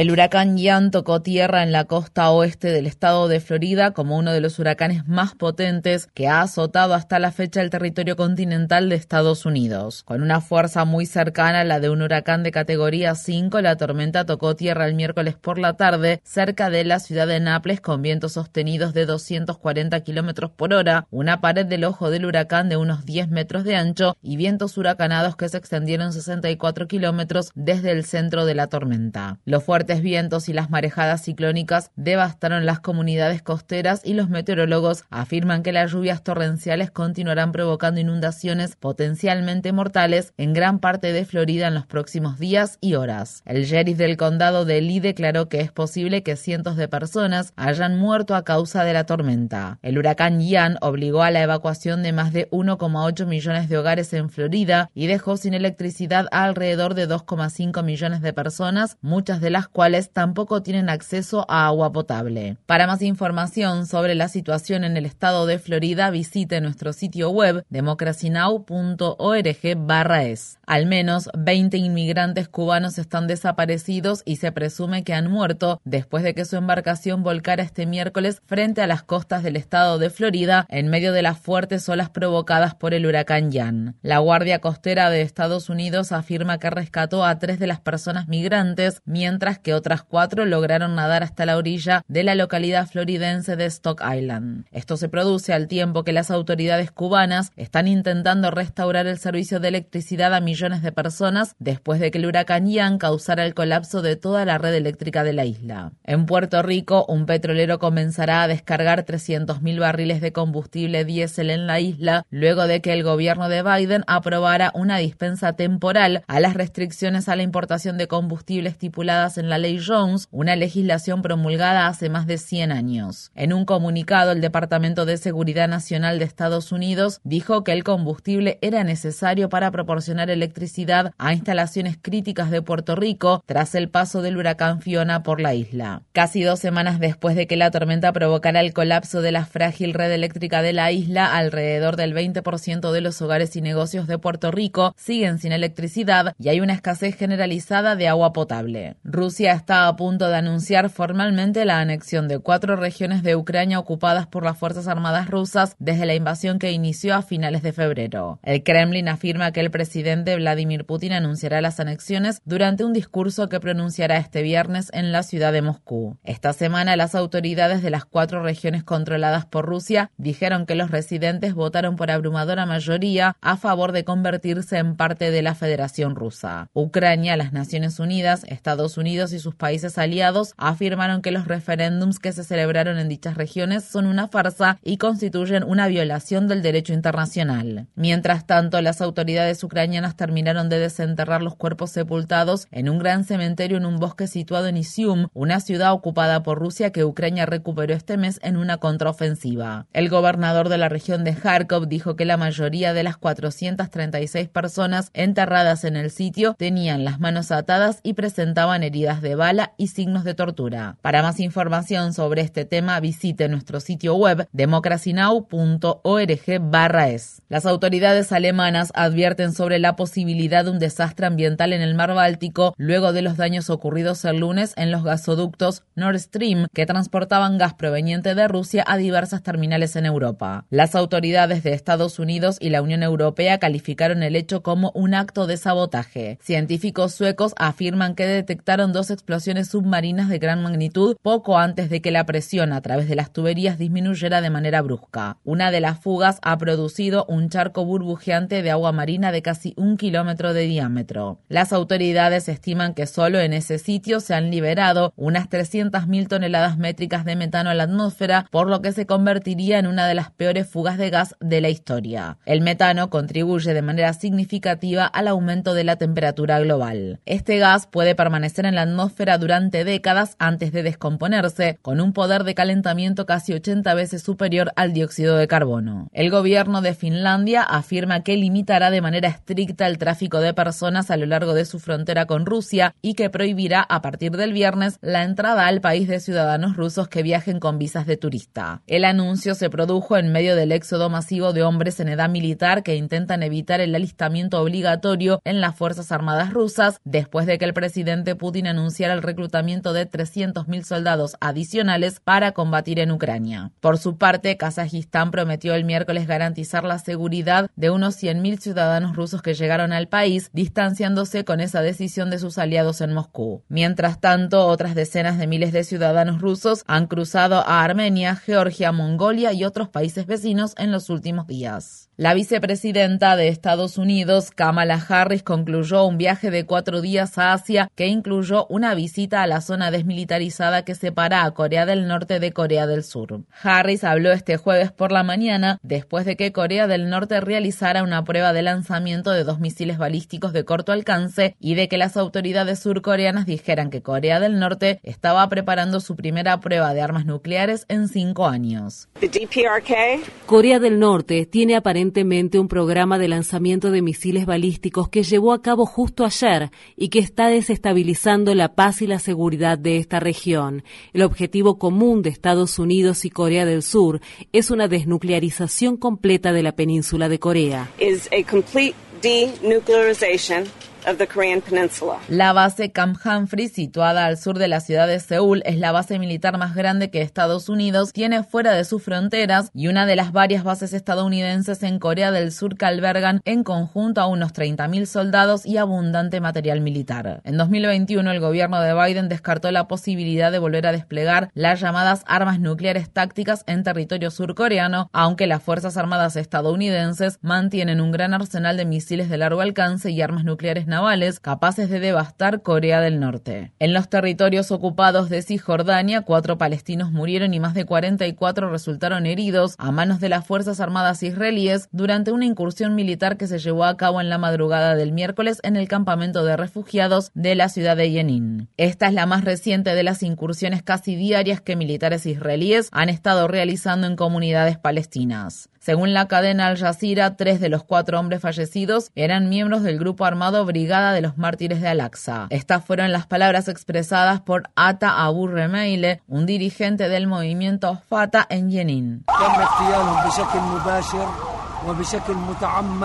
El huracán Ian tocó tierra en la costa oeste del estado de Florida como uno de los huracanes más potentes que ha azotado hasta la fecha el territorio continental de Estados Unidos. Con una fuerza muy cercana a la de un huracán de categoría 5, la tormenta tocó tierra el miércoles por la tarde cerca de la ciudad de Naples con vientos sostenidos de 240 kilómetros por hora, una pared del ojo del huracán de unos 10 metros de ancho y vientos huracanados que se extendieron 64 kilómetros desde el centro de la tormenta. Los fuertes vientos y las marejadas ciclónicas devastaron las comunidades costeras y los meteorólogos afirman que las lluvias torrenciales continuarán provocando inundaciones potencialmente mortales en gran parte de Florida en los próximos días y horas. El sheriff del condado de Lee declaró que es posible que cientos de personas hayan muerto a causa de la tormenta. El huracán Ian obligó a la evacuación de más de 1,8 millones de hogares en Florida y dejó sin electricidad a alrededor de 2,5 millones de personas, muchas de las cuales tampoco tienen acceso a agua potable. Para más información sobre la situación en el estado de Florida, visite nuestro sitio web democracynow.org/es. Al menos 20 inmigrantes cubanos están desaparecidos y se presume que han muerto después de que su embarcación volcara este miércoles frente a las costas del estado de Florida en medio de las fuertes olas provocadas por el huracán Jan. La Guardia Costera de Estados Unidos afirma que rescató a tres de las personas migrantes, mientras que otras cuatro lograron nadar hasta la orilla de la localidad floridense de Stock Island. Esto se produce al tiempo que las autoridades cubanas están intentando restaurar el servicio de electricidad a millones de personas después de que el huracán Ian causara el colapso de toda la red eléctrica de la isla. En Puerto Rico, un petrolero comenzará a descargar 300.000 barriles de combustible diésel en la isla luego de que el gobierno de Biden aprobara una dispensa temporal a las restricciones a la importación de combustible estipuladas en la ley Jones, una legislación promulgada hace más de 100 años. En un comunicado, el Departamento de Seguridad Nacional de Estados Unidos dijo que el combustible era necesario para proporcionar electricidad a instalaciones críticas de Puerto Rico tras el paso del huracán Fiona por la isla. Casi dos semanas después de que la tormenta provocara el colapso de la frágil red eléctrica de la isla, alrededor del 20% de los hogares y negocios de Puerto Rico siguen sin electricidad y hay una escasez generalizada de agua potable. Rusia está a punto de anunciar formalmente la anexión de cuatro regiones de Ucrania ocupadas por las Fuerzas Armadas rusas desde la invasión que inició a finales de febrero. El Kremlin afirma que el presidente Vladimir Putin anunciará las anexiones durante un discurso que pronunciará este viernes en la ciudad de Moscú. Esta semana las autoridades de las cuatro regiones controladas por Rusia dijeron que los residentes votaron por abrumadora mayoría a favor de convertirse en parte de la Federación Rusa. Ucrania, las Naciones Unidas, Estados Unidos y sus países aliados afirmaron que los referéndums que se celebraron en dichas regiones son una farsa y constituyen una violación del derecho internacional. Mientras tanto, las autoridades ucranianas terminaron de desenterrar los cuerpos sepultados en un gran cementerio en un bosque situado en Isium, una ciudad ocupada por Rusia que Ucrania recuperó este mes en una contraofensiva. El gobernador de la región de Kharkov dijo que la mayoría de las 436 personas enterradas en el sitio tenían las manos atadas y presentaban heridas de bala y signos de tortura. Para más información sobre este tema, visite nuestro sitio web democracynow.org/es. Las autoridades alemanas advierten sobre la posibilidad de un desastre ambiental en el mar Báltico luego de los daños ocurridos el lunes en los gasoductos Nord Stream que transportaban gas proveniente de Rusia a diversas terminales en Europa. Las autoridades de Estados Unidos y la Unión Europea calificaron el hecho como un acto de sabotaje. Científicos suecos afirman que detectaron dos explosiones submarinas de gran magnitud poco antes de que la presión a través de las tuberías disminuyera de manera brusca. Una de las fugas ha producido un charco burbujeante de agua marina de casi un kilómetro de diámetro. Las autoridades estiman que solo en ese sitio se han liberado unas 300.000 toneladas métricas de metano a la atmósfera, por lo que se convertiría en una de las peores fugas de gas de la historia. El metano contribuye de manera significativa al aumento de la temperatura global. Este gas puede permanecer en la atmósfera durante décadas antes de descomponerse, con un poder de calentamiento casi 80 veces superior al dióxido de carbono. El gobierno de Finlandia afirma que limitará de manera estricta el tráfico de personas a lo largo de su frontera con Rusia y que prohibirá a partir del viernes la entrada al país de ciudadanos rusos que viajen con visas de turista. El anuncio se produjo en medio del éxodo masivo de hombres en edad militar que intentan evitar el alistamiento obligatorio en las Fuerzas Armadas rusas después de que el presidente Putin anunciara el reclutamiento de 300.000 soldados adicionales para combatir en Ucrania. Por su parte, Kazajistán prometió el miércoles garantizar la seguridad de unos 100.000 ciudadanos rusos que llegaron al país, distanciándose con esa decisión de sus aliados en Moscú. Mientras tanto, otras decenas de miles de ciudadanos rusos han cruzado a Armenia, Georgia, Mongolia y otros países vecinos en los últimos días. La vicepresidenta de Estados Unidos, Kamala Harris, concluyó un viaje de cuatro días a Asia que incluyó una visita a la zona desmilitarizada que separa a Corea del Norte de Corea del Sur. Harris habló este jueves por la mañana después de que Corea del Norte realizara una prueba de lanzamiento de dos misiles balísticos de corto alcance y de que las autoridades surcoreanas dijeran que Corea del Norte estaba preparando su primera prueba de armas nucleares en cinco años. Corea del Norte tiene aparentemente un programa de lanzamiento de misiles balísticos que llevó a cabo justo ayer y que está desestabilizando la paz y la seguridad de esta región. El objetivo común de Estados Unidos y Corea del Sur es una desnuclearización completa de la península de Corea. La base Camp Humphrey, situada al sur de la ciudad de Seúl, es la base militar más grande que Estados Unidos tiene fuera de sus fronteras y una de las varias bases estadounidenses en Corea del Sur que albergan en conjunto a unos 30.000 soldados y abundante material militar. En 2021, el gobierno de Biden descartó la posibilidad de volver a desplegar las llamadas armas nucleares tácticas en territorio surcoreano, aunque las Fuerzas Armadas estadounidenses mantienen un gran arsenal de misiles de largo alcance y armas nucleares navales capaces de devastar Corea del Norte. En los territorios ocupados de Cisjordania, cuatro palestinos murieron y más de 44 resultaron heridos a manos de las Fuerzas Armadas israelíes durante una incursión militar que se llevó a cabo en la madrugada del miércoles en el campamento de refugiados de la ciudad de Jenin. Esta es la más reciente de las incursiones casi diarias que militares israelíes han estado realizando en comunidades palestinas. Según la cadena Al Jazeera, tres de los cuatro hombres fallecidos eran miembros del grupo armado Brigada de los Mártires de Al-Aqsa. Estas fueron las palabras expresadas por Ata Abu Remeile, un dirigente del movimiento Fatah en Jenin.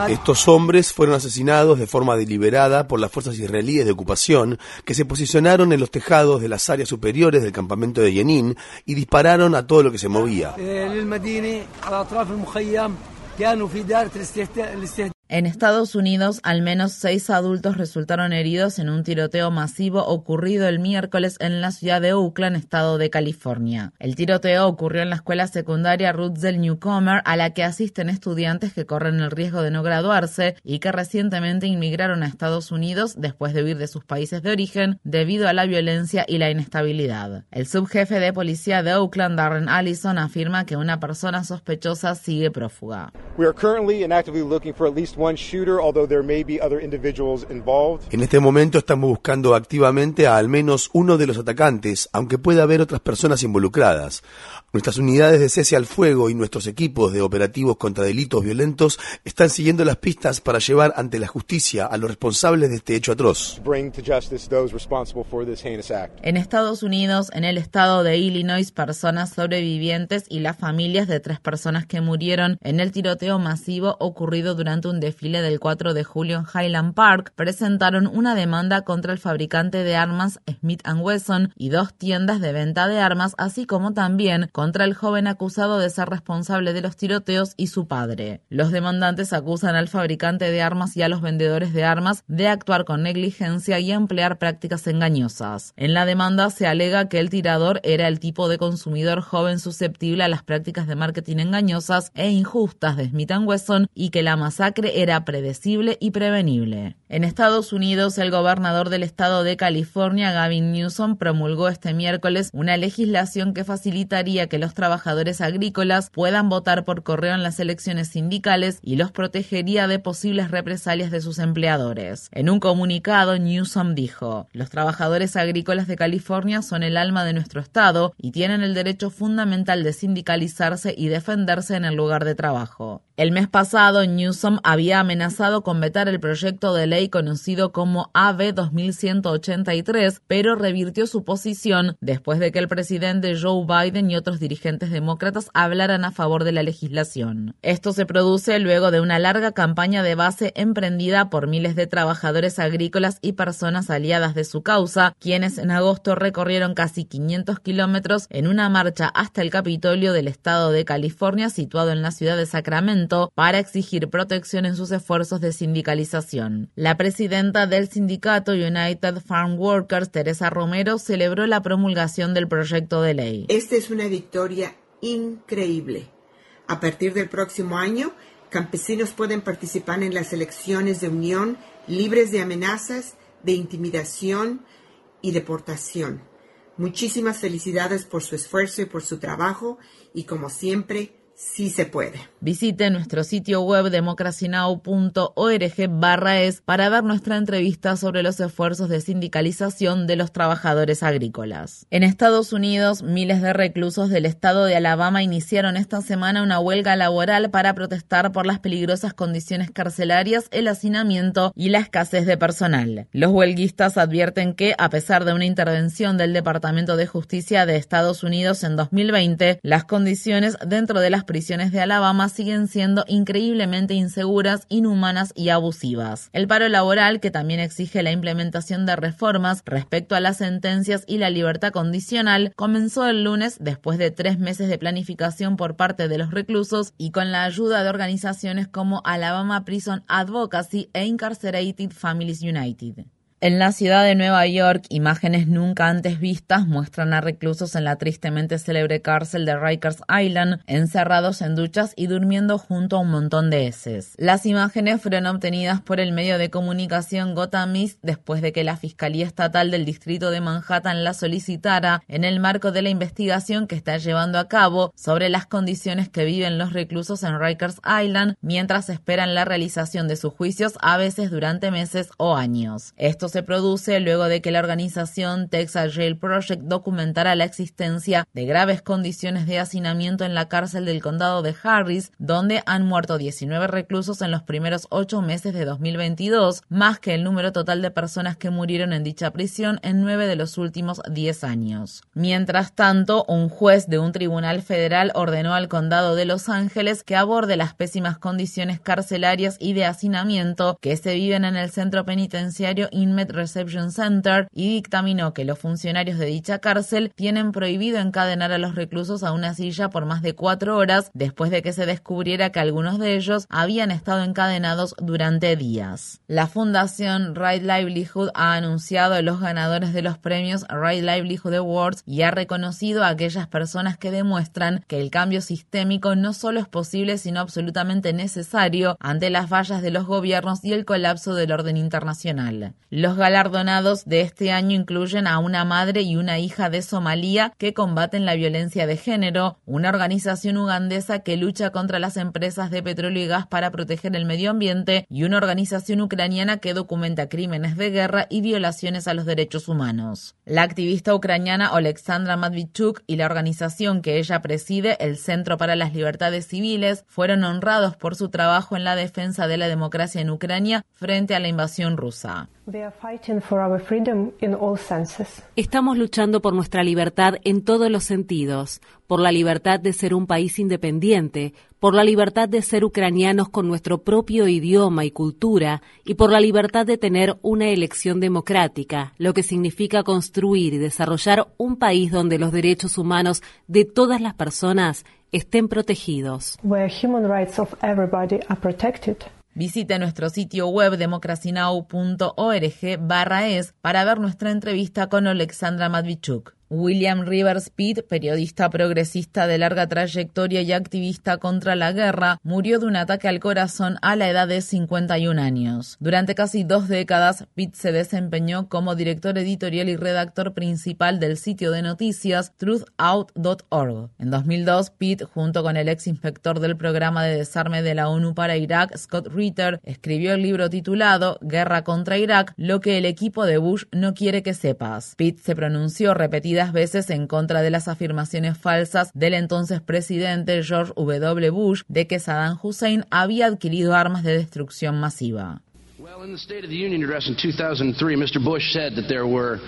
Estos hombres fueron asesinados de forma deliberada por las fuerzas israelíes de ocupación que se posicionaron en los tejados de las áreas superiores del campamento de Yenin y dispararon a todo lo que se movía. En Estados Unidos, al menos seis adultos resultaron heridos en un tiroteo masivo ocurrido el miércoles en la ciudad de Oakland, estado de California. El tiroteo ocurrió en la escuela secundaria Rutzel Newcomer, a la que asisten estudiantes que corren el riesgo de no graduarse y que recientemente inmigraron a Estados Unidos después de huir de sus países de origen debido a la violencia y la inestabilidad. El subjefe de policía de Oakland, Darren Allison, afirma que una persona sospechosa sigue prófuga. En este momento estamos buscando activamente a al menos uno de los atacantes, aunque pueda haber otras personas involucradas. Nuestras unidades de cese al fuego y nuestros equipos de operativos contra delitos violentos están siguiendo las pistas para llevar ante la justicia a los responsables de este hecho atroz. En Estados Unidos, en el estado de Illinois, personas sobrevivientes y las familias de tres personas que murieron en el tiroteo masivo ocurrido durante un desfile del 4 de julio en Highland Park, presentaron una demanda contra el fabricante de armas Smith Wesson y dos tiendas de venta de armas, así como también contra el joven acusado de ser responsable de los tiroteos y su padre. Los demandantes acusan al fabricante de armas y a los vendedores de armas de actuar con negligencia y emplear prácticas engañosas. En la demanda se alega que el tirador era el tipo de consumidor joven susceptible a las prácticas de marketing engañosas e injustas de Y que la masacre era predecible y prevenible. En Estados Unidos, el gobernador del estado de California, Gavin Newsom, promulgó este miércoles una legislación que facilitaría que los trabajadores agrícolas puedan votar por correo en las elecciones sindicales y los protegería de posibles represalias de sus empleadores. En un comunicado, Newsom dijo, los trabajadores agrícolas de California son el alma de nuestro estado y tienen el derecho fundamental de sindicalizarse y defenderse en el lugar de trabajo. El mes pasado, Newsom había amenazado con vetar el proyecto de ley conocido como AB 2183, pero revirtió su posición después de que el presidente Joe Biden y otros dirigentes demócratas hablaran a favor de la legislación. Esto se produce luego de una larga campaña de base emprendida por miles de trabajadores agrícolas y personas aliadas de su causa, quienes en agosto recorrieron casi 500 kilómetros en una marcha hasta el Capitolio del estado de California, situado en la ciudad de Sacramento para exigir protección en sus esfuerzos de sindicalización. La presidenta del sindicato United Farm Workers, Teresa Romero, celebró la promulgación del proyecto de ley. Esta es una victoria increíble. A partir del próximo año, campesinos pueden participar en las elecciones de unión libres de amenazas, de intimidación y deportación. Muchísimas felicidades por su esfuerzo y por su trabajo y como siempre, sí se puede. Visite nuestro sitio web democracynow.org barra es para ver nuestra entrevista sobre los esfuerzos de sindicalización de los trabajadores agrícolas. En Estados Unidos, miles de reclusos del estado de Alabama iniciaron esta semana una huelga laboral para protestar por las peligrosas condiciones carcelarias, el hacinamiento y la escasez de personal. Los huelguistas advierten que, a pesar de una intervención del Departamento de Justicia de Estados Unidos en 2020, las condiciones dentro de las prisiones de Alabama siguen siendo increíblemente inseguras, inhumanas y abusivas. El paro laboral, que también exige la implementación de reformas respecto a las sentencias y la libertad condicional, comenzó el lunes después de tres meses de planificación por parte de los reclusos y con la ayuda de organizaciones como Alabama Prison Advocacy e Incarcerated Families United. En la ciudad de Nueva York, imágenes nunca antes vistas muestran a reclusos en la tristemente célebre cárcel de Rikers Island, encerrados en duchas y durmiendo junto a un montón de heces. Las imágenes fueron obtenidas por el medio de comunicación Gotham East después de que la Fiscalía Estatal del Distrito de Manhattan la solicitara en el marco de la investigación que está llevando a cabo sobre las condiciones que viven los reclusos en Rikers Island mientras esperan la realización de sus juicios a veces durante meses o años. Esto se produce luego de que la organización Texas Jail Project documentara la existencia de graves condiciones de hacinamiento en la cárcel del condado de Harris, donde han muerto 19 reclusos en los primeros ocho meses de 2022, más que el número total de personas que murieron en dicha prisión en nueve de los últimos diez años. Mientras tanto, un juez de un tribunal federal ordenó al condado de Los Ángeles que aborde las pésimas condiciones carcelarias y de hacinamiento que se viven en el centro penitenciario Reception Center y dictaminó que los funcionarios de dicha cárcel tienen prohibido encadenar a los reclusos a una silla por más de cuatro horas después de que se descubriera que algunos de ellos habían estado encadenados durante días. La fundación Right Livelihood ha anunciado a los ganadores de los premios Right Livelihood Awards y ha reconocido a aquellas personas que demuestran que el cambio sistémico no solo es posible sino absolutamente necesario ante las fallas de los gobiernos y el colapso del orden internacional. Galardonados de este año incluyen a una madre y una hija de Somalia que combaten la violencia de género, una organización ugandesa que lucha contra las empresas de petróleo y gas para proteger el medio ambiente y una organización ucraniana que documenta crímenes de guerra y violaciones a los derechos humanos. La activista ucraniana Oleksandra Matvichuk y la organización que ella preside, el Centro para las Libertades Civiles, fueron honrados por su trabajo en la defensa de la democracia en Ucrania frente a la invasión rusa. Estamos luchando por nuestra libertad en todos los sentidos, por la libertad de ser un país independiente, por la libertad de ser ucranianos con nuestro propio idioma y cultura, y por la libertad de tener una elección democrática, lo que significa construir y desarrollar un país donde los derechos humanos de todas las personas estén protegidos. Visite nuestro sitio web democracynow.org barra es para ver nuestra entrevista con Alexandra Matvichuk. William Rivers Pitt, periodista progresista de larga trayectoria y activista contra la guerra, murió de un ataque al corazón a la edad de 51 años. Durante casi dos décadas, Pitt se desempeñó como director editorial y redactor principal del sitio de noticias truthout.org. En 2002, Pitt, junto con el ex inspector del programa de desarme de la ONU para Irak, Scott Ritter, escribió el libro titulado Guerra contra Irak, lo que el equipo de Bush no quiere que sepas. Pitt se pronunció veces en contra de las afirmaciones falsas del entonces presidente George W. Bush de que Saddam Hussein había adquirido armas de destrucción masiva.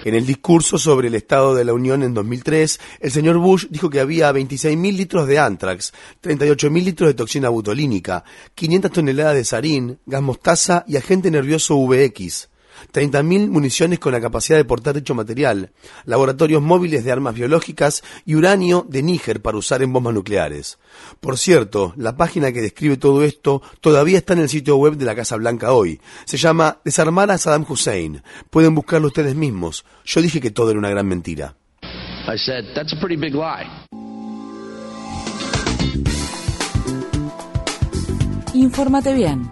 En el discurso sobre el Estado de la Unión en 2003, el señor Bush dijo que había 26.000 litros de antrax, 38.000 litros de toxina butolínica, 500 toneladas de sarín, gas mostaza y agente nervioso VX. 30.000 municiones con la capacidad de portar dicho material, laboratorios móviles de armas biológicas y uranio de Níger para usar en bombas nucleares. Por cierto, la página que describe todo esto todavía está en el sitio web de la Casa Blanca hoy. Se llama Desarmar a Saddam Hussein. Pueden buscarlo ustedes mismos. Yo dije que todo era una gran mentira. Infórmate bien